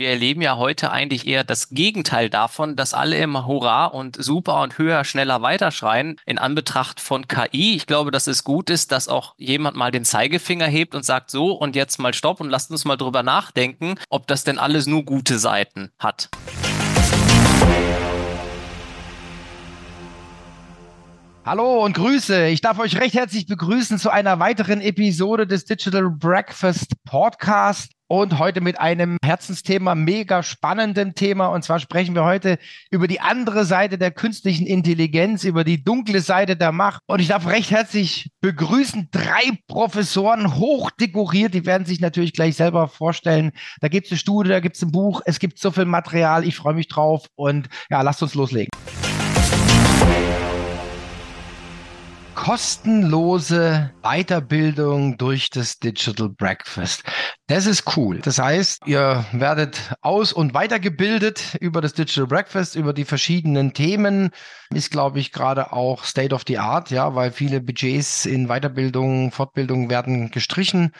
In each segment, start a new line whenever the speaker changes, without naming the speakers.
wir erleben ja heute eigentlich eher das Gegenteil davon, dass alle immer Hurra und super und höher, schneller weiterschreien in Anbetracht von KI. Ich glaube, dass es gut ist, dass auch jemand mal den Zeigefinger hebt und sagt so und jetzt mal Stopp und lasst uns mal drüber nachdenken, ob das denn alles nur gute Seiten hat.
Hallo und Grüße. Ich darf euch recht herzlich begrüßen zu einer weiteren Episode des Digital Breakfast Podcast und heute mit einem Herzensthema, mega spannenden Thema. Und zwar sprechen wir heute über die andere Seite der künstlichen Intelligenz, über die dunkle Seite der Macht. Und ich darf recht herzlich begrüßen drei Professoren, hochdekoriert. Die werden sich natürlich gleich selber vorstellen. Da gibt es eine Studie, da gibt es ein Buch, es gibt so viel Material. Ich freue mich drauf. Und ja, lasst uns loslegen. Kostenlose Weiterbildung durch das Digital Breakfast. Das ist cool. Das heißt, ihr werdet aus- und weitergebildet über das Digital Breakfast, über die verschiedenen Themen. Ist, glaube ich, gerade auch State of the Art, ja, weil viele Budgets in Weiterbildung, Fortbildung werden gestrichen.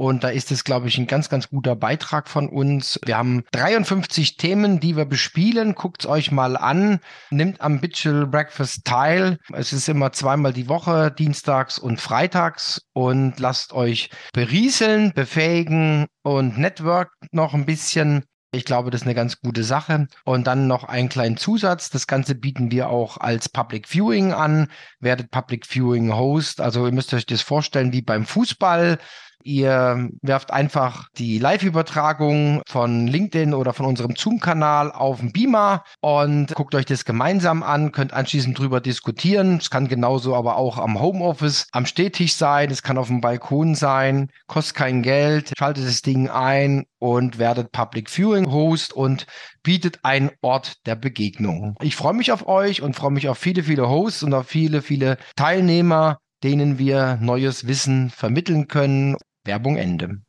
Und da ist es, glaube ich, ein ganz, ganz guter Beitrag von uns. Wir haben 53 Themen, die wir bespielen. Guckt es euch mal an. Nimmt am Digital Breakfast teil. Es ist immer zweimal die Woche, dienstags und freitags. Und lasst euch berieseln, befähigen und network noch ein bisschen. Ich glaube, das ist eine ganz gute Sache. Und dann noch einen kleinen Zusatz. Das Ganze bieten wir auch als Public Viewing an. Werdet Public Viewing Host. Also ihr müsst euch das vorstellen wie beim Fußball. Ihr werft einfach die Live-Übertragung von LinkedIn oder von unserem Zoom-Kanal auf den Beamer und guckt euch das gemeinsam an, könnt anschließend drüber diskutieren. Es kann genauso aber auch am Homeoffice, am Stehtisch sein, es kann auf dem Balkon sein, kostet kein Geld, schaltet das Ding ein und werdet Public Viewing Host und bietet einen Ort der Begegnung. Ich freue mich auf euch und freue mich auf viele, viele Hosts und auf viele, viele Teilnehmer, denen wir neues Wissen vermitteln können. Werbung Ende.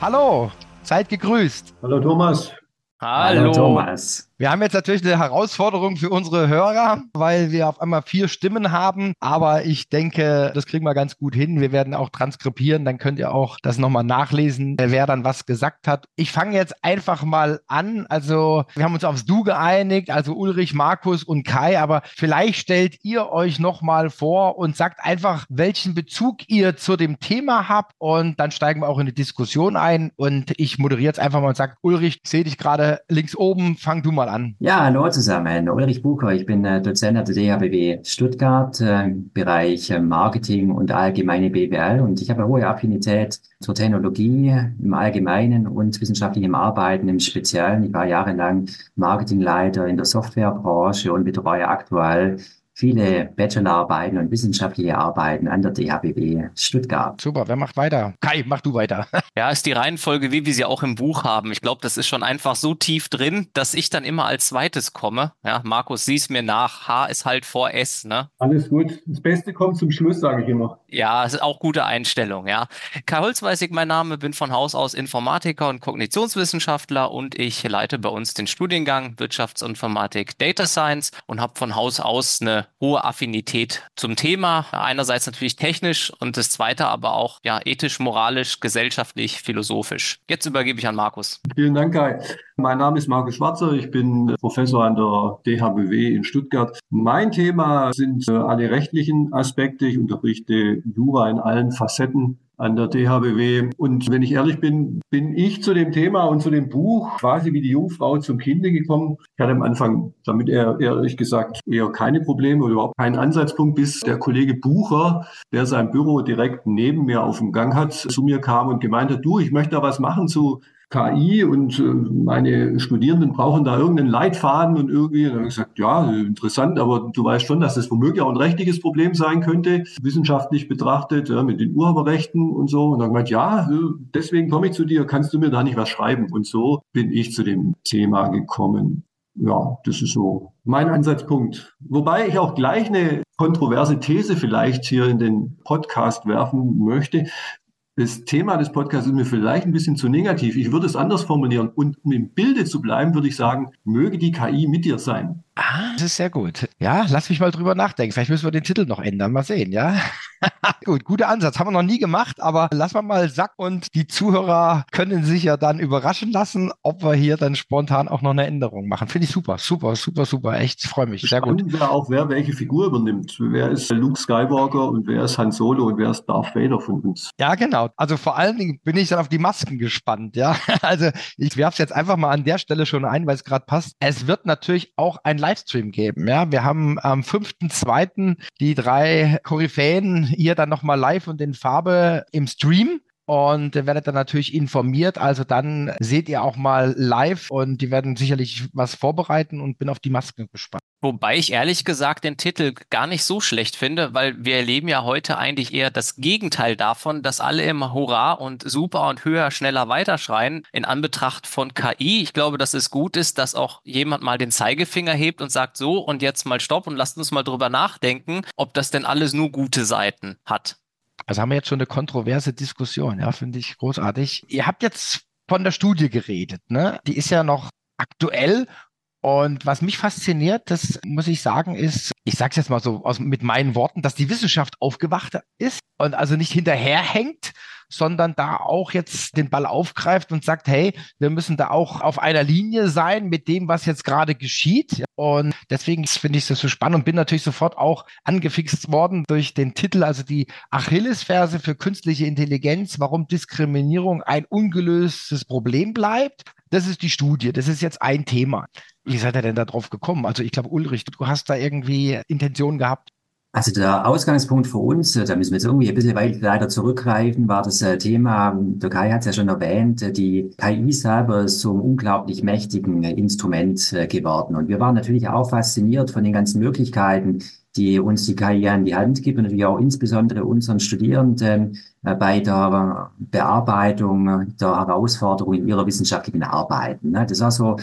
Hallo, seid gegrüßt.
Hallo Thomas.
Hallo. Hallo Thomas. Wir haben jetzt natürlich eine Herausforderung für unsere Hörer, weil wir auf einmal vier Stimmen haben. Aber ich denke, das kriegen wir ganz gut hin. Wir werden auch transkribieren. Dann könnt ihr auch das nochmal nachlesen, wer dann was gesagt hat. Ich fange jetzt einfach mal an. Also wir haben uns aufs Du geeinigt, also Ulrich, Markus und Kai. Aber vielleicht stellt ihr euch nochmal vor und sagt einfach, welchen Bezug ihr zu dem Thema habt. Und dann steigen wir auch in die Diskussion ein. Und ich moderiere jetzt einfach mal und sage, Ulrich, ich sehe dich gerade links oben. Fang du mal an.
Ja, hallo zusammen. Ulrich Bucher, ich bin äh, Dozent an der DHBW Stuttgart äh, im Bereich äh, Marketing und allgemeine BWL und ich habe eine hohe Affinität zur Technologie im Allgemeinen und wissenschaftlichem Arbeiten im Speziellen. Ich war jahrelang Marketingleiter in der Softwarebranche und betreue aktuell viele Bachelorarbeiten und wissenschaftliche Arbeiten an der DHBW Stuttgart.
Super, wer macht weiter? Kai, mach du weiter.
ja, ist die Reihenfolge, wie wir sie auch im Buch haben. Ich glaube, das ist schon einfach so tief drin, dass ich dann immer als zweites komme. Ja, Markus, sieh's mir nach. H ist halt vor S, ne?
Alles gut. Das Beste kommt zum Schluss, sage ich immer.
Ja, ist auch gute Einstellung, ja. Kai Holzweißig, mein Name, bin von Haus aus Informatiker und Kognitionswissenschaftler und ich leite bei uns den Studiengang Wirtschaftsinformatik Data Science und habe von Haus aus eine hohe Affinität zum Thema. Einerseits natürlich technisch und das zweite aber auch ja ethisch, moralisch, gesellschaftlich, philosophisch. Jetzt übergebe ich an Markus.
Vielen Dank, Kai. Mein Name ist Markus Schwarzer. Ich bin Professor an der DHBW in Stuttgart. Mein Thema sind äh, alle rechtlichen Aspekte. Ich unterrichte Jura in allen Facetten an der DHBW. Und wenn ich ehrlich bin, bin ich zu dem Thema und zu dem Buch quasi wie die Jungfrau zum Kinde gekommen. Ich hatte am Anfang damit eher, ehrlich gesagt eher keine Probleme oder überhaupt keinen Ansatzpunkt, bis der Kollege Bucher, der sein Büro direkt neben mir auf dem Gang hat, zu mir kam und gemeint hat, du, ich möchte da was machen zu KI und äh, meine Studierenden brauchen da irgendeinen Leitfaden und irgendwie, dann habe ich gesagt, ja, interessant, aber du weißt schon, dass das womöglich auch ein rechtliches Problem sein könnte, wissenschaftlich betrachtet, ja, mit den Urheberrechten und so. Und dann gemeint, ja, deswegen komme ich zu dir, kannst du mir da nicht was schreiben? Und so bin ich zu dem Thema gekommen. Ja, das ist so mein Ansatzpunkt. Wobei ich auch gleich eine kontroverse These vielleicht hier in den Podcast werfen möchte das Thema des Podcasts ist mir vielleicht ein bisschen zu negativ. Ich würde es anders formulieren. Und um im Bilde zu bleiben, würde ich sagen, möge die KI mit dir sein.
Ah, das ist sehr gut. Ja, lass mich mal drüber nachdenken. Vielleicht müssen wir den Titel noch ändern. Mal sehen, ja? gut, guter Ansatz. Haben wir noch nie gemacht, aber lass mal mal Sack und die Zuhörer können sich ja dann überraschen lassen, ob wir hier dann spontan auch noch eine Änderung machen. Finde ich super, super, super, super. Echt, freue mich. Sehr gut.
Wäre auch, wer welche Figur übernimmt. Wer ist Luke Skywalker und wer ist Han Solo und wer ist Darth Vader von uns?
Ja, genau. Also vor allen Dingen bin ich dann auf die Masken gespannt, ja. Also ich werfe es jetzt einfach mal an der Stelle schon ein, weil es gerade passt. Es wird natürlich auch ein Livestream geben, ja. Wir haben am 5.2. die drei Koryphäen hier dann nochmal live und in Farbe im Stream und werdet dann natürlich informiert. Also dann seht ihr auch mal live und die werden sicherlich was vorbereiten und bin auf die Masken gespannt.
Wobei ich ehrlich gesagt den Titel gar nicht so schlecht finde, weil wir erleben ja heute eigentlich eher das Gegenteil davon, dass alle immer Hurra und super und höher, schneller weiterschreien in Anbetracht von KI. Ich glaube, dass es gut ist, dass auch jemand mal den Zeigefinger hebt und sagt so und jetzt mal Stopp und lasst uns mal drüber nachdenken, ob das denn alles nur gute Seiten hat.
Also haben wir jetzt schon eine kontroverse Diskussion, ja, finde ich großartig. Ihr habt jetzt von der Studie geredet, ne? Die ist ja noch aktuell und was mich fasziniert, das muss ich sagen, ist, ich sage es jetzt mal so aus, mit meinen Worten, dass die Wissenschaft aufgewacht ist und also nicht hinterherhängt, sondern da auch jetzt den Ball aufgreift und sagt, hey, wir müssen da auch auf einer Linie sein mit dem, was jetzt gerade geschieht. Und deswegen finde ich das so spannend und bin natürlich sofort auch angefixt worden durch den Titel, also die Achillesferse für künstliche Intelligenz, warum Diskriminierung ein ungelöstes Problem bleibt. Das ist die Studie. Das ist jetzt ein Thema. Wie seid ihr denn da drauf gekommen? Also ich glaube, Ulrich, du hast da irgendwie Intention gehabt.
Also der Ausgangspunkt für uns, da müssen wir jetzt irgendwie ein bisschen weit leider zurückgreifen, war das äh, Thema, der Kai hat es ja schon erwähnt, äh, die KI selber ist ein unglaublich mächtigen äh, Instrument geworden. Und wir waren natürlich auch fasziniert von den ganzen Möglichkeiten, die uns die KI an die Hand gibt und natürlich auch insbesondere unseren Studierenden äh, bei der Bearbeitung der Herausforderungen ihrer wissenschaftlichen Arbeiten. Ne? Das war so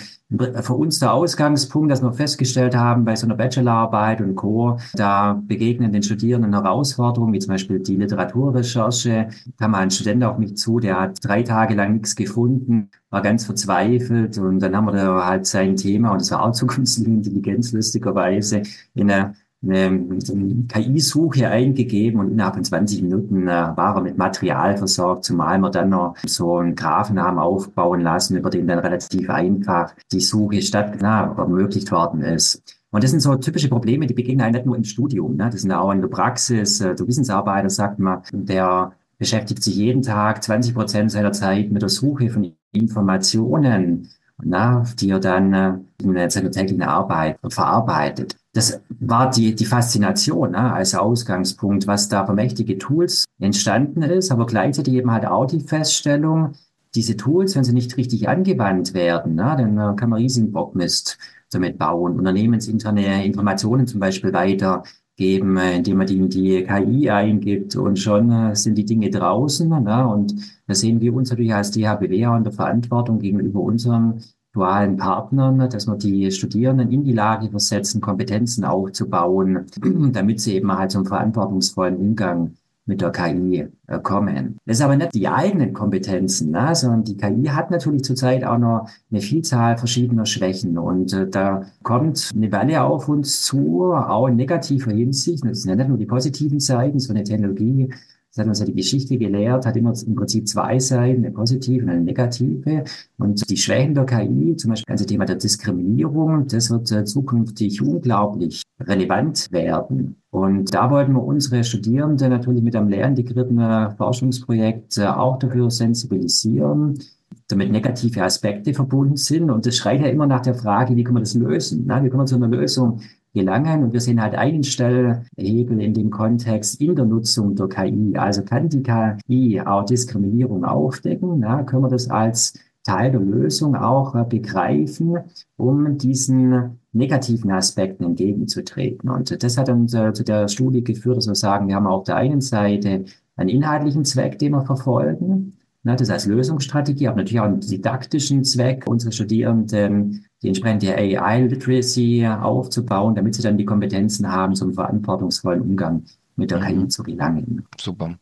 für uns der Ausgangspunkt, dass wir festgestellt haben, bei so einer Bachelorarbeit und Co., da begegnen den Studierenden Herausforderungen, wie zum Beispiel die Literaturrecherche. Da kam ein Student auf mich zu, der hat drei Tage lang nichts gefunden, war ganz verzweifelt und dann haben wir da halt sein Thema, und das war auch zu künstliche Intelligenz lustigerweise, in einer eine KI-Suche eingegeben und innerhalb von 20 Minuten äh, war er mit Material versorgt, zumal wir dann noch so einen Graphen haben aufbauen lassen, über den dann relativ einfach die Suche statt na, ermöglicht worden ist. Und das sind so typische Probleme, die begegnen einem nicht nur im Studium, ne? das sind auch in der Praxis. Äh, der Wissensarbeiter sagt man, der beschäftigt sich jeden Tag 20 Prozent seiner Zeit mit der Suche von Informationen, na, die er dann äh, in seiner täglichen Arbeit verarbeitet das war die, die Faszination ne, als Ausgangspunkt, was da für mächtige Tools entstanden ist, aber gleichzeitig eben halt auch die Feststellung, diese Tools, wenn sie nicht richtig angewandt werden, ne, dann äh, kann man riesigen Bockmist damit bauen. Unternehmensinterne Informationen zum Beispiel weitergeben, äh, indem man die, die KI eingibt und schon äh, sind die Dinge draußen. Ne, und da sehen wir uns natürlich als DHBW auch in der Verantwortung gegenüber unserem dualen Partnern, dass wir die Studierenden in die Lage versetzen, Kompetenzen aufzubauen, damit sie eben halt zum verantwortungsvollen Umgang mit der KI äh, kommen. Das ist aber nicht die eigenen Kompetenzen, ne? sondern die KI hat natürlich zurzeit auch noch eine Vielzahl verschiedener Schwächen und äh, da kommt eine Welle auf uns zu, auch in negativer Hinsicht. Das sind ja nicht nur die positiven Seiten, so eine Technologie das hat uns ja die Geschichte gelehrt, hat immer im Prinzip zwei Seiten, eine positive und eine negative. Und die Schwächen der KI, zum Beispiel das ganze Thema der Diskriminierung, das wird äh, zukünftig unglaublich relevant werden. Und da wollten wir unsere Studierenden natürlich mit einem lehrintegrierten äh, Forschungsprojekt äh, auch dafür sensibilisieren, damit negative Aspekte verbunden sind. Und das schreit ja immer nach der Frage, wie kann man das lösen? Na, wie kann man zu einer Lösung gelangen. Und wir sehen halt einen Stellhebel in dem Kontext in der Nutzung der KI. Also kann die KI auch Diskriminierung aufdecken? Na, können wir das als Teil der Lösung auch äh, begreifen, um diesen negativen Aspekten entgegenzutreten. Und das hat dann äh, zu der Studie geführt, dass wir sagen, wir haben auf der einen Seite einen inhaltlichen Zweck, den wir verfolgen, Ne, das als Lösungsstrategie, aber natürlich auch einen didaktischen Zweck, unsere Studierenden die entsprechende AI-Literacy aufzubauen, damit sie dann die Kompetenzen haben, zum verantwortungsvollen Umgang mit der KI mhm. zu gelangen.
Super.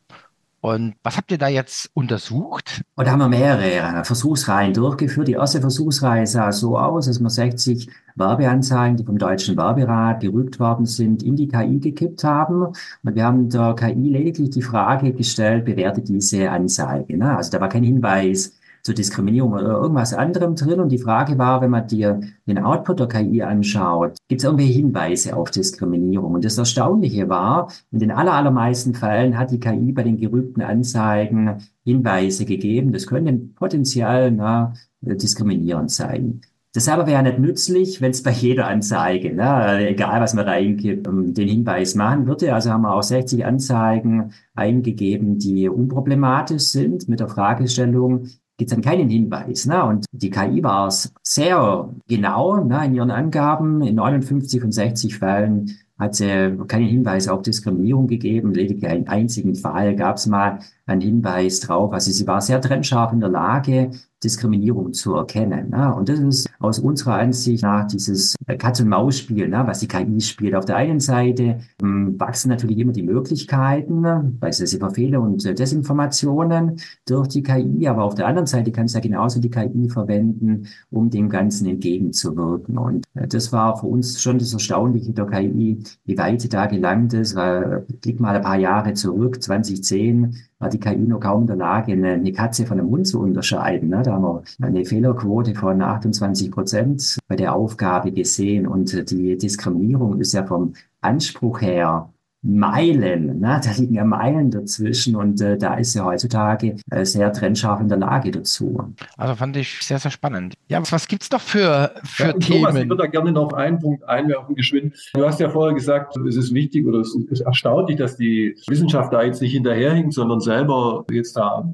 Und was habt ihr da jetzt untersucht?
Und da haben wir mehrere Versuchsreihen durchgeführt. Die erste Versuchsreihe sah so aus, dass wir 60 Werbeanzeigen, die vom Deutschen Werberat gerügt worden sind, in die KI gekippt haben. Und wir haben der KI lediglich die Frage gestellt, bewertet diese Anzeige. Ne? Also da war kein Hinweis, zur Diskriminierung oder irgendwas anderem drin. Und die Frage war, wenn man dir den Output der KI anschaut, gibt es irgendwelche Hinweise auf Diskriminierung? Und das Erstaunliche war, in den allermeisten Fällen hat die KI bei den gerügten Anzeigen Hinweise gegeben. Das können potenziell na, diskriminierend sein. Das aber wäre nicht nützlich, wenn es bei jeder Anzeige, ne, egal was man reingibt, den Hinweis machen würde. Also haben wir auch 60 Anzeigen eingegeben, die unproblematisch sind mit der Fragestellung, gibt es dann keinen Hinweis. Ne? Und die KI war es sehr genau ne, in ihren Angaben. In 59 von 60 Fällen hat sie keinen Hinweis auf Diskriminierung gegeben. Lediglich einen einzigen Fall gab es mal einen Hinweis drauf. Also sie war sehr trennscharf in der Lage, Diskriminierung zu erkennen. Ne? Und das ist aus unserer Ansicht nach dieses Katz-und-Maus-Spiel, ne? was die KI spielt. Auf der einen Seite ähm, wachsen natürlich immer die Möglichkeiten, beispielsweise Verfehler und äh, Desinformationen durch die KI, aber auf der anderen Seite kann es ja genauso die KI verwenden, um dem Ganzen entgegenzuwirken. Und äh, das war für uns schon das Erstaunliche der KI, wie weit sie da gelangt ist, weil blick mal ein paar Jahre zurück, 2010, war die KI noch kaum in der Lage, eine, eine Katze von einem Hund zu unterscheiden. Ne? Da haben wir eine Fehlerquote von 28 Prozent bei der Aufgabe gesehen und die Diskriminierung ist ja vom Anspruch her Meilen, ne? da liegen ja Meilen dazwischen und äh, da ist sie heutzutage äh, sehr trennscharf in der Lage dazu.
Also fand ich sehr, sehr spannend. Ja, was gibt es doch für, für ja, Themen?
Thomas, ich würde da gerne noch einen Punkt einwerfen, geschwind. Du hast ja vorher gesagt, es ist wichtig oder es ist erstaunlich, dass die Wissenschaft da jetzt nicht hinterherhinkt, sondern selber jetzt da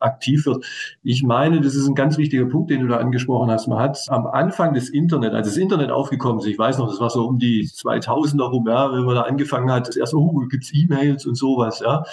aktiv wird. Ich meine, das ist ein ganz wichtiger Punkt, den du da angesprochen hast. Man hat am Anfang des Internet, als das Internet aufgekommen ist, ich weiß noch, das war so um die 2000er rum, ja, wenn man da angefangen hat, das erste, oh, gibt's E-Mails und sowas, ja.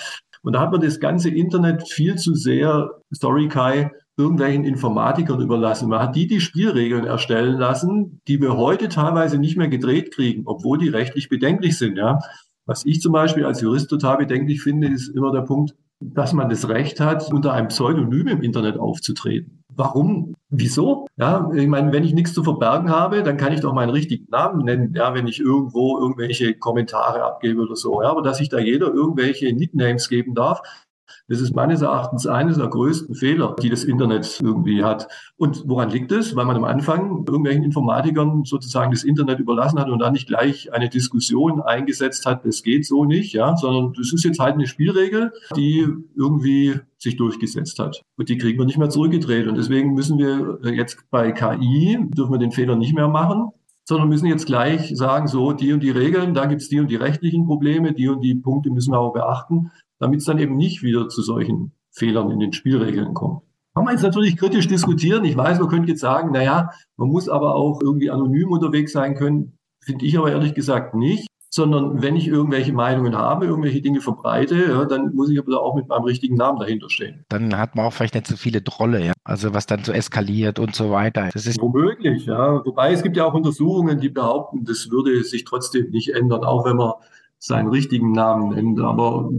Und da hat man das ganze Internet viel zu sehr, sorry Kai, irgendwelchen Informatikern überlassen. Man hat die die Spielregeln erstellen lassen, die wir heute teilweise nicht mehr gedreht kriegen, obwohl die rechtlich bedenklich sind, ja. Was ich zum Beispiel als Jurist total bedenklich finde, ist immer der Punkt, dass man das Recht hat, unter einem Pseudonym im Internet aufzutreten. Warum? Wieso? Ja, ich meine, wenn ich nichts zu verbergen habe, dann kann ich doch meinen richtigen Namen nennen, ja, wenn ich irgendwo irgendwelche Kommentare abgebe oder so. Ja, aber dass sich da jeder irgendwelche Nicknames geben darf, das ist meines Erachtens eines der größten Fehler, die das Internet irgendwie hat. Und woran liegt es? Weil man am Anfang irgendwelchen Informatikern sozusagen das Internet überlassen hat und dann nicht gleich eine Diskussion eingesetzt hat, das geht so nicht, ja, sondern das ist jetzt halt eine Spielregel, die irgendwie sich durchgesetzt hat. Und die kriegen wir nicht mehr zurückgedreht. Und deswegen müssen wir jetzt bei KI, dürfen wir den Fehler nicht mehr machen, sondern müssen jetzt gleich sagen, so, die und die Regeln, da gibt es die und die rechtlichen Probleme, die und die Punkte müssen wir auch beachten damit es dann eben nicht wieder zu solchen Fehlern in den Spielregeln kommt. Kann man jetzt natürlich kritisch diskutieren. Ich weiß, man könnte jetzt sagen, naja, man muss aber auch irgendwie anonym unterwegs sein können. Finde ich aber ehrlich gesagt nicht sondern wenn ich irgendwelche Meinungen habe, irgendwelche Dinge verbreite, ja, dann muss ich aber auch mit meinem richtigen Namen dahinter stehen.
Dann hat man auch vielleicht nicht so viele Trolle, ja? also was dann so eskaliert und so weiter.
Das ist womöglich, ja. Wobei es gibt ja auch Untersuchungen, die behaupten, das würde sich trotzdem nicht ändern, auch wenn man seinen richtigen Namen nennt. Aber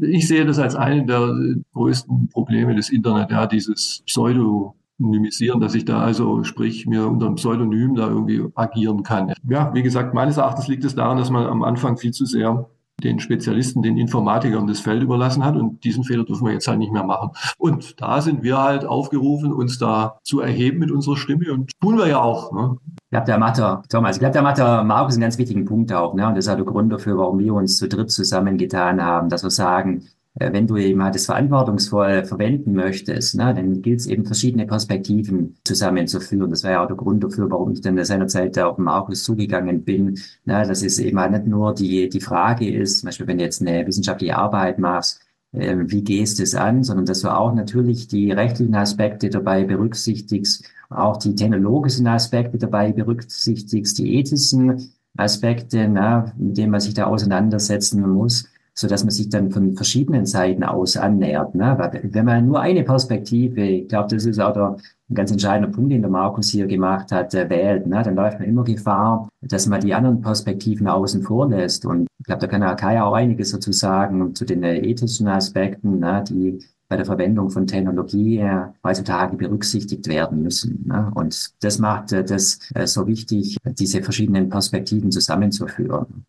ich sehe das als eine der größten Probleme des Internet, ja, dieses Pseudonymisieren, dass ich da also, sprich, mir unter einem Pseudonym da irgendwie agieren kann. Ja, wie gesagt, meines Erachtens liegt es daran, dass man am Anfang viel zu sehr den Spezialisten, den Informatikern das Feld überlassen hat. Und diesen Fehler dürfen wir jetzt halt nicht mehr machen. Und da sind wir halt aufgerufen, uns da zu erheben mit unserer Stimme. Und tun wir ja auch. Ne?
Ich glaube, der Mathe, Thomas, ich glaube, der Mathe Markus einen ganz wichtigen Punkt auch. Ne? Und das ist auch der Grund dafür, warum wir uns zu dritt zusammengetan haben, dass wir sagen, wenn du eben halt das verantwortungsvoll verwenden möchtest, ne, dann gilt es eben verschiedene Perspektiven zusammenzuführen. Das war ja auch der Grund dafür, warum ich dann seinerzeit auf Markus zugegangen bin, ne, dass es eben halt nicht nur die, die Frage ist, zum Beispiel wenn du jetzt eine wissenschaftliche Arbeit machst, äh, wie gehst du es an, sondern dass du auch natürlich die rechtlichen Aspekte dabei berücksichtigst, auch die technologischen Aspekte dabei berücksichtigst, die ethischen Aspekte, ne, mit denen man sich da auseinandersetzen muss so dass man sich dann von verschiedenen Seiten aus annähert. Ne? Wenn man nur eine Perspektive, ich glaube, das ist auch der, ein ganz entscheidender Punkt, den der Markus hier gemacht hat, äh, wählt, ne? dann läuft man immer Gefahr, dass man die anderen Perspektiven außen vor lässt. Und ich glaube, da kann der Kai auch einiges dazu sagen zu den äh, ethischen Aspekten, ne? die bei der Verwendung von Technologie heutzutage berücksichtigt werden müssen. Ne? Und das macht äh, das äh, so wichtig, diese verschiedenen Perspektiven zusammenzuführen.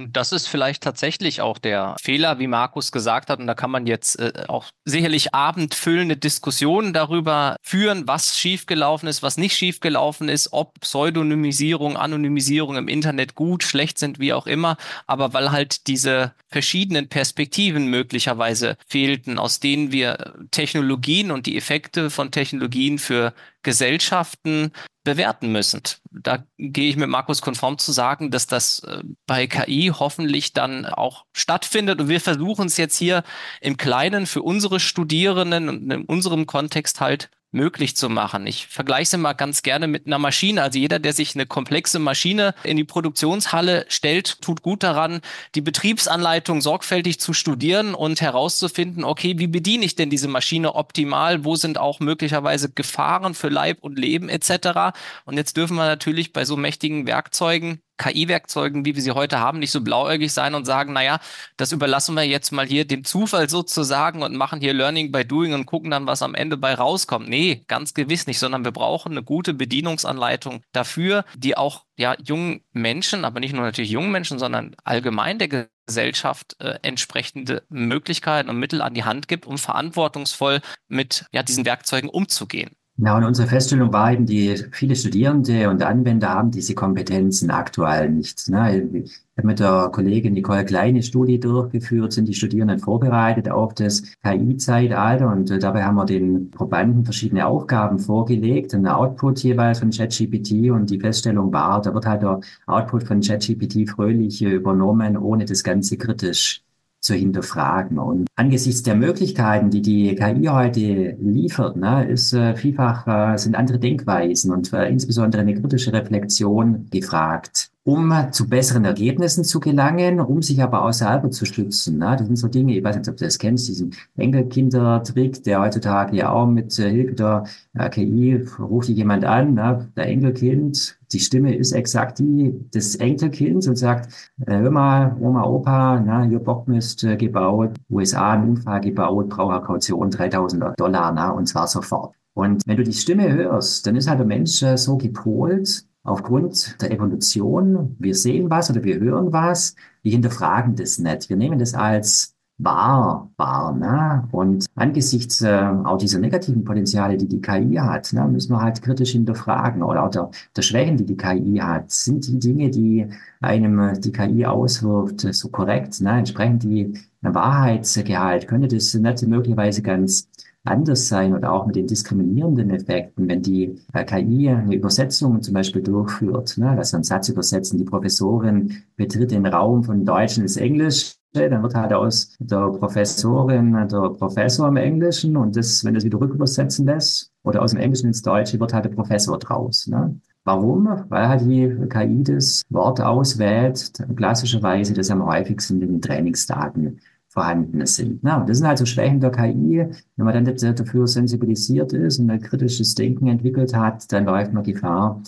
Und das ist vielleicht tatsächlich auch der Fehler, wie Markus gesagt hat. Und da kann man jetzt äh, auch sicherlich abendfüllende Diskussionen darüber führen, was schiefgelaufen ist, was nicht schiefgelaufen ist, ob Pseudonymisierung, Anonymisierung im Internet gut, schlecht sind, wie auch immer. Aber weil halt diese verschiedenen Perspektiven möglicherweise fehlten, aus denen wir Technologien und die Effekte von Technologien für Gesellschaften bewerten müssen. Da gehe ich mit Markus konform zu sagen, dass das äh, bei KI hoffentlich dann auch stattfindet. Und wir versuchen es jetzt hier im Kleinen für unsere Studierenden und in unserem Kontext halt möglich zu machen. Ich vergleiche es immer ganz gerne mit einer Maschine. Also jeder, der sich eine komplexe Maschine in die Produktionshalle stellt, tut gut daran, die Betriebsanleitung sorgfältig zu studieren und herauszufinden, okay, wie bediene ich denn diese Maschine optimal? Wo sind auch möglicherweise Gefahren für Leib und Leben etc. Und jetzt dürfen wir natürlich bei so mächtigen Werkzeugen KI-Werkzeugen, wie wir sie heute haben, nicht so blauäugig sein und sagen, naja, das überlassen wir jetzt mal hier dem Zufall sozusagen und machen hier Learning by Doing und gucken dann, was am Ende bei rauskommt. Nee, ganz gewiss nicht, sondern wir brauchen eine gute Bedienungsanleitung dafür, die auch ja jungen Menschen, aber nicht nur natürlich jungen Menschen, sondern allgemein der Gesellschaft äh, entsprechende Möglichkeiten und Mittel an die Hand gibt, um verantwortungsvoll mit ja, diesen Werkzeugen umzugehen.
Ja, und unsere Feststellung war eben, die viele Studierende und Anwender haben diese Kompetenzen aktuell nicht. Ne? Ich habe mit der Kollegin Nicole Kleine Studie durchgeführt, sind die Studierenden vorbereitet auf das KI-Zeitalter und äh, dabei haben wir den Probanden verschiedene Aufgaben vorgelegt, ein Output jeweils von ChatGPT und die Feststellung war, da wird halt der Output von ChatGPT fröhlich übernommen, ohne das Ganze kritisch zu hinterfragen. Und angesichts der Möglichkeiten, die die KI heute liefert, ne, ist äh, vielfach äh, sind andere Denkweisen und äh, insbesondere eine kritische Reflexion gefragt um zu besseren Ergebnissen zu gelangen, um sich aber selber zu schützen. Ne? Das sind so Dinge, ich weiß nicht, ob du das kennst, diesen Enkelkinder-Trick, der heutzutage ja auch mit äh, Hilfe der äh, KI ruft dich jemand an, ne? der Enkelkind, die Stimme ist exakt die des Enkelkinds und sagt, äh, hör mal, Oma, Opa, na, hier Bockmist gebaut, USA einen Unfall gebaut, brauche Kaution 3000 Dollar, na, und zwar sofort. Und wenn du die Stimme hörst, dann ist halt der Mensch so gepolt, aufgrund der Evolution, wir sehen was oder wir hören was, wir hinterfragen das nicht. Wir nehmen das als wahr, wahr. Ne? Und angesichts äh, auch dieser negativen Potenziale, die die KI hat, ne, müssen wir halt kritisch hinterfragen oder auch der, der Schwächen, die die KI hat. Sind die Dinge, die einem äh, die KI auswirft, so korrekt? Ne? Entsprechend die Wahrheitsgehalt? Könnte das nicht möglicherweise ganz anders sein oder auch mit den diskriminierenden Effekten, wenn die äh, KI eine Übersetzung zum Beispiel durchführt, ne, also einen Satz übersetzen, die Professorin betritt den Raum von Deutsch ins Englisch, dann wird halt aus der Professorin der Professor im Englischen und das, wenn das wieder rückübersetzen lässt oder aus dem Englischen ins Deutsche, wird halt der Professor draus. Ne? Warum? Weil halt die KI das Wort auswählt, klassischerweise das am häufigsten in den Trainingsdaten vorhanden sind. Na, das sind also Schwächen der KI. Wenn man dann dafür sensibilisiert ist und ein kritisches Denken entwickelt hat, dann läuft man Gefahr,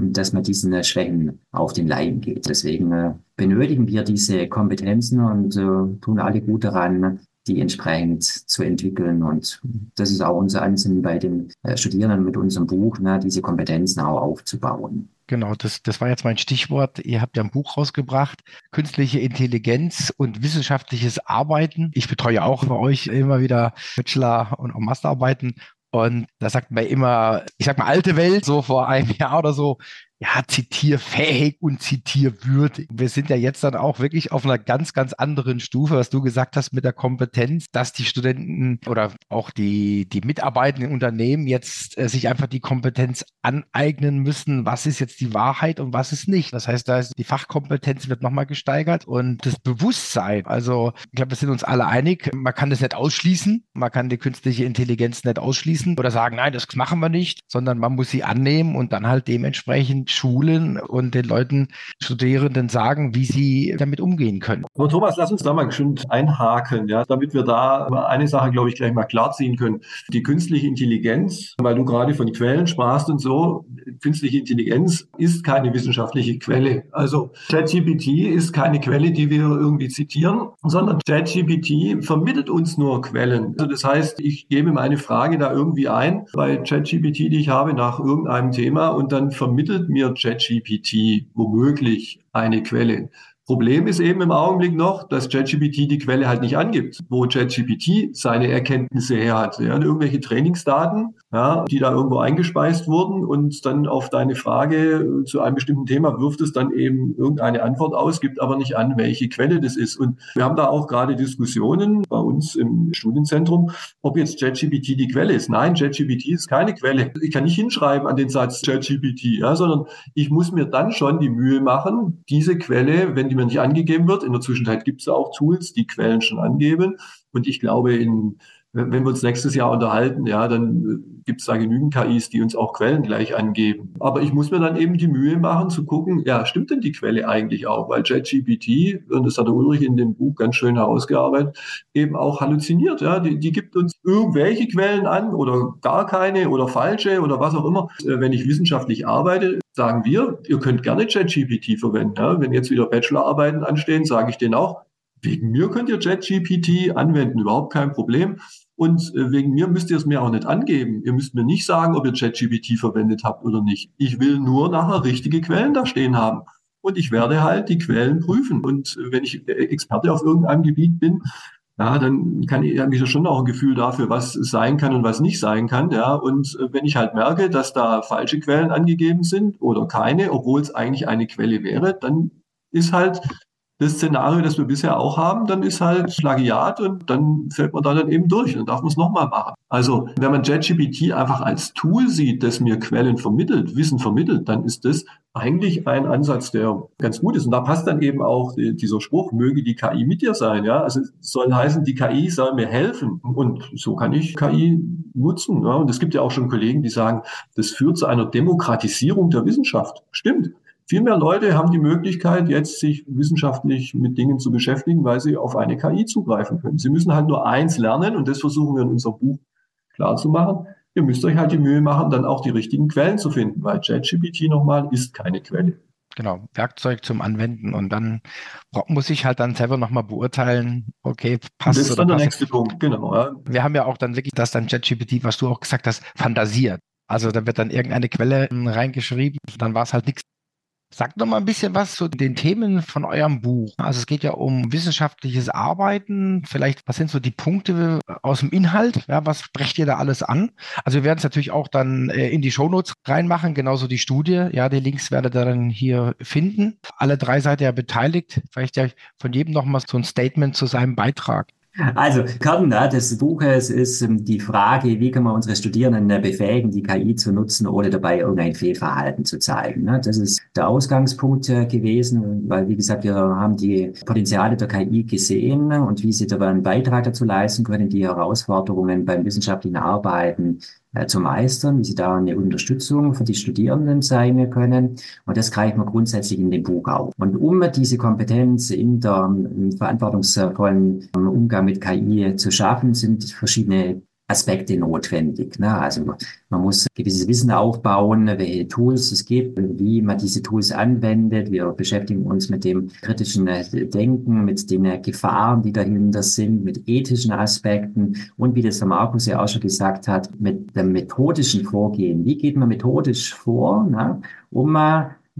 dass man diesen Schwächen auf den Leim geht. Deswegen äh, benötigen wir diese Kompetenzen und äh, tun alle gut daran, die entsprechend zu entwickeln. Und das ist auch unser Ansinnen bei den äh, Studierenden mit unserem Buch, ne, diese Kompetenzen auch aufzubauen.
Genau, das, das war jetzt mein Stichwort. Ihr habt ja ein Buch rausgebracht, Künstliche Intelligenz und wissenschaftliches Arbeiten. Ich betreue auch bei euch immer wieder Bachelor- und Masterarbeiten. Und da sagt man immer, ich sag mal alte Welt, so vor einem Jahr oder so, ja, zitierfähig und zitierwürdig. Wir sind ja jetzt dann auch wirklich auf einer ganz, ganz anderen Stufe, was du gesagt hast mit der Kompetenz, dass die Studenten oder auch die, die mitarbeitenden Unternehmen jetzt äh, sich einfach die Kompetenz aneignen müssen, was ist jetzt die Wahrheit und was ist nicht. Das heißt, da ist die Fachkompetenz wird nochmal gesteigert und das Bewusstsein. Also ich glaube, wir sind uns alle einig, man kann das nicht ausschließen, man kann die künstliche Intelligenz nicht ausschließen oder sagen, nein, das machen wir nicht, sondern man muss sie annehmen und dann halt dementsprechend schulen und den Leuten, Studierenden sagen, wie sie damit umgehen können.
Aber Thomas, lass uns da mal schön einhaken, ja, damit wir da eine Sache, glaube ich, gleich mal klarziehen können. Die künstliche Intelligenz, weil du gerade von Quellen sprachst und so, künstliche Intelligenz ist keine wissenschaftliche Quelle. Also ChatGPT ist keine Quelle, die wir irgendwie zitieren, sondern ChatGPT vermittelt uns nur Quellen. Also das heißt, ich gebe meine Frage da irgendwie ein bei ChatGPT, die ich habe, nach irgendeinem Thema und dann vermittelt mir ChatGPT womöglich eine Quelle. Problem ist eben im Augenblick noch, dass ChatGPT die Quelle halt nicht angibt, wo ChatGPT seine Erkenntnisse her hat. Ja, irgendwelche Trainingsdaten, ja, die da irgendwo eingespeist wurden und dann auf deine Frage zu einem bestimmten Thema wirft es dann eben irgendeine Antwort aus, gibt aber nicht an, welche Quelle das ist. Und wir haben da auch gerade Diskussionen bei uns im Studienzentrum, ob jetzt ChatGPT die Quelle ist. Nein, ChatGPT ist keine Quelle. Ich kann nicht hinschreiben an den Satz ChatGPT, ja, sondern ich muss mir dann schon die Mühe machen, diese Quelle, wenn die mir nicht angegeben wird. In der Zwischenzeit gibt es ja auch Tools, die Quellen schon angeben. Und ich glaube, in, wenn wir uns nächstes Jahr unterhalten, ja, dann äh, gibt es da genügend KIs, die uns auch Quellen gleich angeben. Aber ich muss mir dann eben die Mühe machen zu gucken, ja, stimmt denn die Quelle eigentlich auch? Weil ChatGPT, und das hat der Ulrich in dem Buch ganz schön herausgearbeitet, eben auch halluziniert. Ja, die, die gibt uns irgendwelche Quellen an oder gar keine oder falsche oder was auch immer. Äh, wenn ich wissenschaftlich arbeite, sagen wir, ihr könnt gerne ChatGPT verwenden. Ja? Wenn jetzt wieder Bachelorarbeiten anstehen, sage ich denen auch, wegen mir könnt ihr ChatGPT anwenden, überhaupt kein Problem. Und äh, wegen mir müsst ihr es mir auch nicht angeben. Ihr müsst mir nicht sagen, ob ihr ChatGPT verwendet habt oder nicht. Ich will nur nachher richtige Quellen da stehen haben. Und ich werde halt die Quellen prüfen. Und wenn ich Experte auf irgendeinem Gebiet bin, ja, dann kann ich, habe ich schon auch ein Gefühl dafür, was sein kann und was nicht sein kann. Ja, und wenn ich halt merke, dass da falsche Quellen angegeben sind oder keine, obwohl es eigentlich eine Quelle wäre, dann ist halt das Szenario, das wir bisher auch haben, dann ist halt Plagiat und dann fällt man da dann eben durch und darf man es nochmal machen. Also wenn man JetGPT einfach als Tool sieht, das mir Quellen vermittelt, Wissen vermittelt, dann ist das eigentlich ein Ansatz, der ganz gut ist. Und da passt dann eben auch dieser Spruch, möge die KI mit dir sein. Ja, also es soll heißen, die KI soll mir helfen. Und so kann ich KI nutzen. Ja? Und es gibt ja auch schon Kollegen, die sagen, das führt zu einer Demokratisierung der Wissenschaft. Stimmt. Viel mehr Leute haben die Möglichkeit, jetzt sich wissenschaftlich mit Dingen zu beschäftigen, weil sie auf eine KI zugreifen können. Sie müssen halt nur eins lernen und das versuchen wir in unserem Buch klar zu machen. Ihr müsst euch halt die Mühe machen, dann auch die richtigen Quellen zu finden, weil ChatGPT nochmal ist keine Quelle.
Genau, Werkzeug zum Anwenden und dann muss ich halt dann selber nochmal beurteilen, okay, passt
Das ist dann der nächste Punkt, genau. Ja.
Wir haben ja auch dann wirklich, dass dann ChatGPT, was du auch gesagt hast, fantasiert. Also da wird dann irgendeine Quelle reingeschrieben, dann war es halt nichts Sagt noch mal ein bisschen was zu den Themen von eurem Buch. Also es geht ja um wissenschaftliches Arbeiten. Vielleicht, was sind so die Punkte aus dem Inhalt? Ja, was sprecht ihr da alles an? Also wir werden es natürlich auch dann äh, in die Shownotes reinmachen, genauso die Studie. Ja, die Links werdet ihr dann hier finden. Alle drei seid ihr beteiligt. Vielleicht ja von jedem noch mal so ein Statement zu seinem Beitrag.
Also, Kern des Buches ist ähm, die Frage, wie kann man unsere Studierenden äh, befähigen, die KI zu nutzen, ohne dabei irgendein Fehlverhalten zu zeigen. Ne? Das ist der Ausgangspunkt äh, gewesen, weil, wie gesagt, wir haben die Potenziale der KI gesehen und wie sie dabei einen Beitrag dazu leisten können, die Herausforderungen beim wissenschaftlichen Arbeiten äh, zu meistern, wie sie da eine Unterstützung für die Studierenden sein können. Und das greifen wir grundsätzlich in dem Buch auf. Und um diese Kompetenz in der verantwortungsvollen Umgang mit KI zu schaffen, sind verschiedene Aspekte notwendig. Ne? Also man muss gewisses Wissen aufbauen, welche Tools es gibt, wie man diese Tools anwendet. Wir beschäftigen uns mit dem kritischen Denken, mit den Gefahren, die dahinter sind, mit ethischen Aspekten und wie das der Markus ja auch schon gesagt hat, mit dem methodischen Vorgehen. Wie geht man methodisch vor, ne? um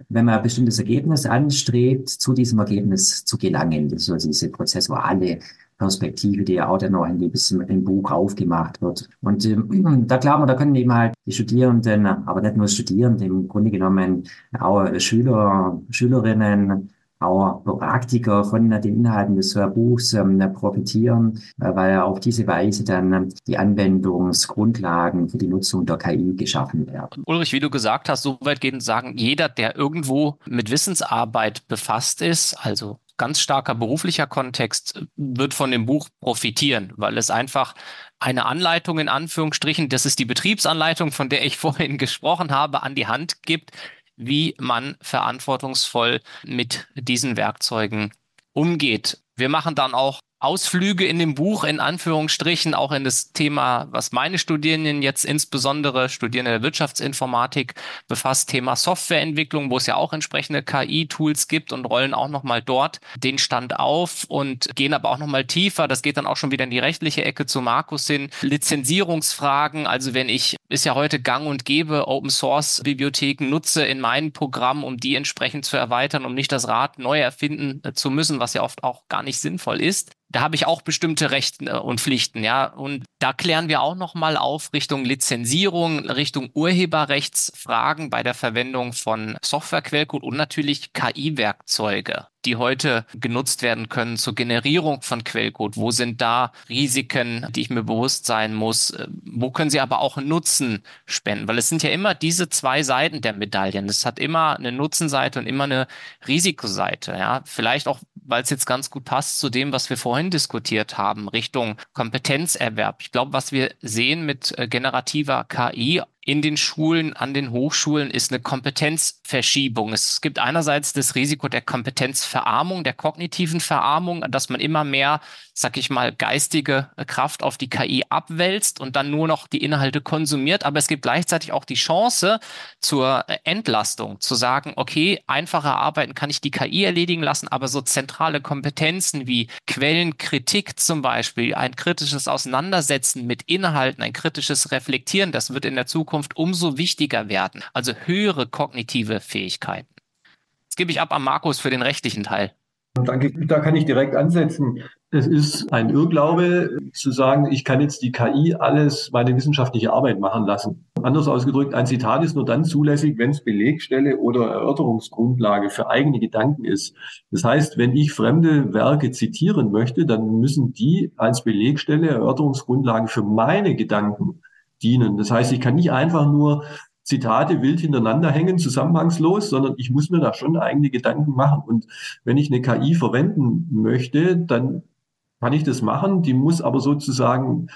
wenn man ein bestimmtes Ergebnis anstrebt, zu diesem Ergebnis zu gelangen. Das ist so diese prozessuale Perspektive, die ja auch dann noch in dem im Buch aufgemacht wird. Und ähm, da glauben wir, da können eben halt die Studierenden, aber nicht nur Studierende, im Grunde genommen auch Schüler, Schülerinnen, auch Praktiker von den Inhalten des Buchs ähm, profitieren, äh, weil auf diese Weise dann die Anwendungsgrundlagen für die Nutzung der KI geschaffen werden.
Ulrich, wie du gesagt hast, so weit gehen sagen, jeder, der irgendwo mit Wissensarbeit befasst ist, also ganz starker beruflicher Kontext wird von dem Buch profitieren, weil es einfach eine Anleitung in Anführungsstrichen, das ist die Betriebsanleitung, von der ich vorhin gesprochen habe, an die Hand gibt, wie man verantwortungsvoll mit diesen Werkzeugen umgeht. Wir machen dann auch Ausflüge in dem Buch, in Anführungsstrichen, auch in das Thema, was meine Studierenden jetzt insbesondere Studierende der Wirtschaftsinformatik befasst, Thema Softwareentwicklung, wo es ja auch entsprechende KI-Tools gibt und rollen auch nochmal dort den Stand auf und gehen aber auch nochmal tiefer. Das geht dann auch schon wieder in die rechtliche Ecke zu Markus hin. Lizenzierungsfragen, also wenn ich, ist ja heute gang und gäbe, Open Source Bibliotheken nutze in meinem Programm, um die entsprechend zu erweitern, um nicht das Rad neu erfinden zu müssen, was ja oft auch gar nicht sinnvoll ist da habe ich auch bestimmte Rechte äh, und Pflichten, ja. Und da klären wir auch nochmal auf Richtung Lizenzierung, Richtung Urheberrechtsfragen bei der Verwendung von Softwarequellcode und natürlich KI-Werkzeuge die heute genutzt werden können zur Generierung von Quellcode? Wo sind da Risiken, die ich mir bewusst sein muss? Wo können sie aber auch Nutzen spenden? Weil es sind ja immer diese zwei Seiten der Medaillen. Es hat immer eine Nutzenseite und immer eine Risikoseite. Ja, vielleicht auch, weil es jetzt ganz gut passt zu dem, was wir vorhin diskutiert haben, Richtung Kompetenzerwerb. Ich glaube, was wir sehen mit äh, generativer KI in den Schulen, an den Hochschulen ist eine Kompetenzverschiebung. Es gibt einerseits das Risiko der Kompetenzverarmung, der kognitiven Verarmung, dass man immer mehr, sag ich mal, geistige Kraft auf die KI abwälzt und dann nur noch die Inhalte konsumiert. Aber es gibt gleichzeitig auch die Chance zur Entlastung, zu sagen, okay, einfache Arbeiten kann ich die KI erledigen lassen, aber so zentrale Kompetenzen wie Quellenkritik zum Beispiel, ein kritisches Auseinandersetzen mit Inhalten, ein kritisches Reflektieren, das wird in der Zukunft Zukunft umso wichtiger werden. Also höhere kognitive Fähigkeiten. Jetzt gebe ich ab an Markus für den rechtlichen Teil.
Danke, da kann ich direkt ansetzen. Es ist ein Irrglaube zu sagen, ich kann jetzt die KI alles meine wissenschaftliche Arbeit machen lassen. Anders ausgedrückt, ein Zitat ist nur dann zulässig, wenn es Belegstelle oder Erörterungsgrundlage für eigene Gedanken ist. Das heißt, wenn ich fremde Werke zitieren möchte, dann müssen die als Belegstelle, Erörterungsgrundlage für meine Gedanken dienen. Das heißt, ich kann nicht einfach nur Zitate wild hintereinander hängen, zusammenhangslos, sondern ich muss mir da schon eigene Gedanken machen. Und wenn ich eine KI verwenden möchte, dann kann ich das machen. Die muss aber sozusagen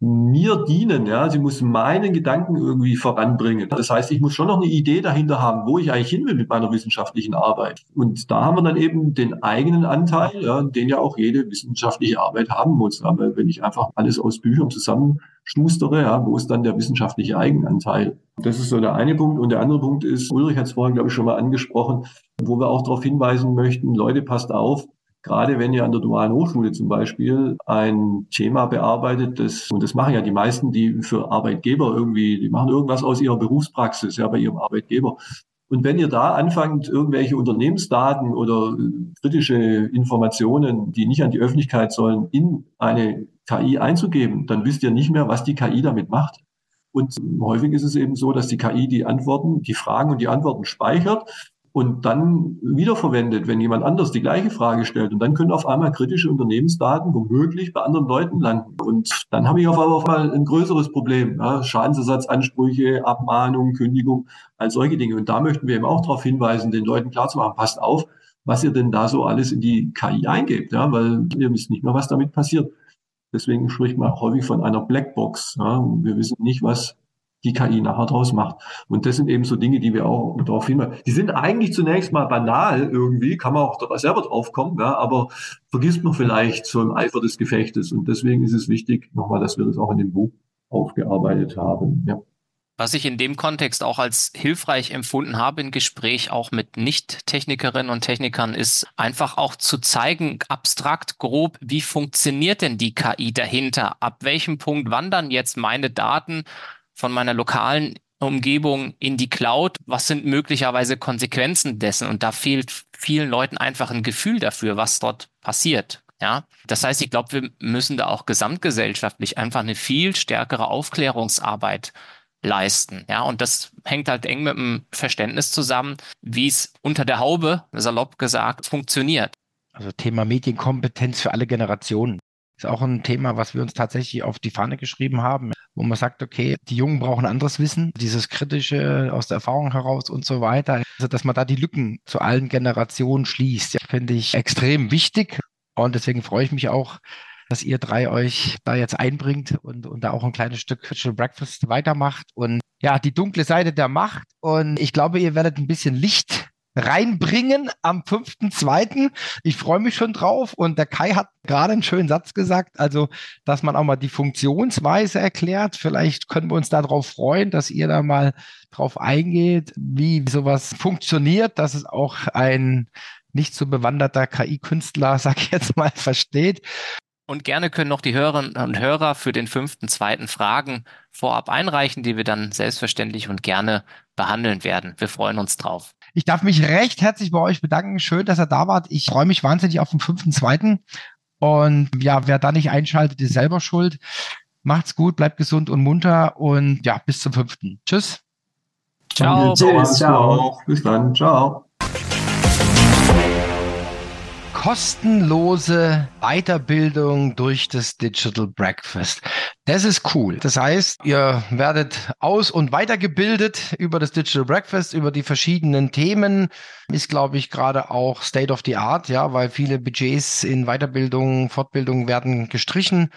mir dienen, ja, sie muss meinen Gedanken irgendwie voranbringen. Das heißt, ich muss schon noch eine Idee dahinter haben, wo ich eigentlich hin will mit meiner wissenschaftlichen Arbeit. Und da haben wir dann eben den eigenen Anteil, ja, den ja auch jede wissenschaftliche Arbeit haben muss. Aber wenn ich einfach alles aus Büchern zusammenschustere, ja, wo ist dann der wissenschaftliche Eigenanteil? Das ist so der eine Punkt. Und der andere Punkt ist, Ulrich hat es vorhin, glaube ich, schon mal angesprochen, wo wir auch darauf hinweisen möchten, Leute, passt auf, Gerade wenn ihr an der dualen Hochschule zum Beispiel ein Thema bearbeitet, das, und das machen ja die meisten, die für Arbeitgeber irgendwie, die machen irgendwas aus ihrer Berufspraxis, ja, bei ihrem Arbeitgeber. Und wenn ihr da anfangt, irgendwelche Unternehmensdaten oder kritische Informationen, die nicht an die Öffentlichkeit sollen, in eine KI einzugeben, dann wisst ihr nicht mehr, was die KI damit macht. Und häufig ist es eben so, dass die KI die Antworten, die Fragen und die Antworten speichert und dann wiederverwendet, wenn jemand anders die gleiche Frage stellt. Und dann können auf einmal kritische Unternehmensdaten womöglich bei anderen Leuten landen. Und dann habe ich auf einmal ein größeres Problem. Ja, Schadensersatzansprüche, Abmahnung, Kündigung, all solche Dinge. Und da möchten wir eben auch darauf hinweisen, den Leuten klarzumachen, passt auf, was ihr denn da so alles in die KI eingebt, ja, weil ihr wisst nicht mehr, was damit passiert. Deswegen spricht man häufig von einer Blackbox. Ja. Wir wissen nicht, was die KI nachher draus macht. Und das sind eben so Dinge, die wir auch darauf hinweisen. Die sind eigentlich zunächst mal banal irgendwie, kann man auch selber drauf kommen, ja, aber vergisst man vielleicht so im Eifer des Gefechtes. Und deswegen ist es wichtig, nochmal, dass wir das auch in dem Buch aufgearbeitet haben. Ja.
Was ich in dem Kontext auch als hilfreich empfunden habe im Gespräch auch mit Nicht-Technikerinnen und Technikern ist einfach auch zu zeigen, abstrakt, grob, wie funktioniert denn die KI dahinter? Ab welchem Punkt wandern jetzt meine Daten von meiner lokalen Umgebung in die Cloud? Was sind möglicherweise Konsequenzen dessen? Und da fehlt vielen Leuten einfach ein Gefühl dafür, was dort passiert. Ja, das heißt, ich glaube, wir müssen da auch gesamtgesellschaftlich einfach eine viel stärkere Aufklärungsarbeit leisten. Ja, und das hängt halt eng mit dem Verständnis zusammen, wie es unter der Haube, salopp gesagt, funktioniert.
Also Thema Medienkompetenz für alle Generationen ist auch ein Thema, was wir uns tatsächlich auf die Fahne geschrieben haben, wo man sagt, okay, die Jungen brauchen anderes Wissen, dieses kritische aus der Erfahrung heraus und so weiter. Also, dass man da die Lücken zu allen Generationen schließt, ja, finde ich extrem wichtig. Und deswegen freue ich mich auch, dass ihr drei euch da jetzt einbringt und, und da auch ein kleines Stück Virtual Breakfast weitermacht. Und ja, die dunkle Seite der Macht. Und ich glaube, ihr werdet ein bisschen Licht reinbringen am 5.2. Ich freue mich schon drauf. Und der Kai hat gerade einen schönen Satz gesagt, also, dass man auch mal die Funktionsweise erklärt. Vielleicht können wir uns darauf freuen, dass ihr da mal drauf eingeht, wie sowas funktioniert, dass es auch ein nicht so bewanderter KI-Künstler, sag ich jetzt mal, versteht.
Und gerne können noch die Hörerinnen und Hörer für den fünften, zweiten Fragen vorab einreichen, die wir dann selbstverständlich und gerne behandeln werden. Wir freuen uns drauf.
Ich darf mich recht herzlich bei euch bedanken. Schön, dass ihr da wart. Ich freue mich wahnsinnig auf den fünften, zweiten. Und ja, wer da nicht einschaltet, ist selber schuld. Macht's gut, bleibt gesund und munter und ja, bis zum fünften. Tschüss.
Ciao. Tschüss. Ciao. Bis dann. Ciao
kostenlose Weiterbildung durch das Digital Breakfast. Das ist cool. Das heißt, ihr werdet aus- und weitergebildet über das Digital Breakfast, über die verschiedenen Themen. Ist, glaube ich, gerade auch State of the Art, ja, weil viele Budgets in Weiterbildung, Fortbildung werden gestrichen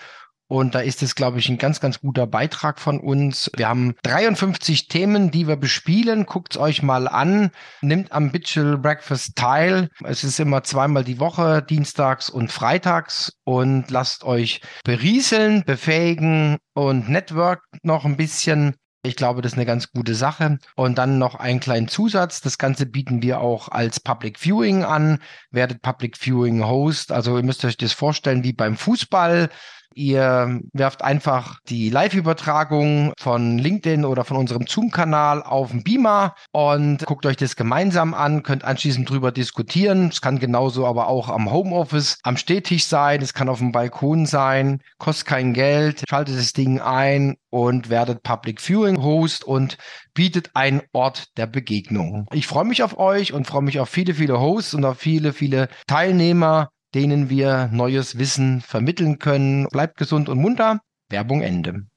und da ist es, glaube ich, ein ganz, ganz guter Beitrag von uns. Wir haben 53 Themen, die wir bespielen. Guckt es euch mal an. Nimmt am Digital Breakfast teil. Es ist immer zweimal die Woche, dienstags und freitags. Und lasst euch berieseln, befähigen und network noch ein bisschen. Ich glaube, das ist eine ganz gute Sache. Und dann noch einen kleinen Zusatz. Das Ganze bieten wir auch als Public Viewing an. Werdet Public Viewing Host. Also ihr müsst euch das vorstellen wie beim Fußball. Ihr werft einfach die Live-Übertragung von LinkedIn oder von unserem Zoom-Kanal auf den Beamer und guckt euch das gemeinsam an, könnt anschließend drüber diskutieren. Es kann genauso aber auch am Homeoffice, am Stehtisch sein, es kann auf dem Balkon sein, kostet kein Geld, schaltet das Ding ein und werdet Public Viewing Host und bietet einen Ort der Begegnung. Ich freue mich auf euch und freue mich auf viele, viele Hosts und auf viele, viele Teilnehmer denen wir neues Wissen vermitteln können. Bleibt gesund und munter. Werbung Ende.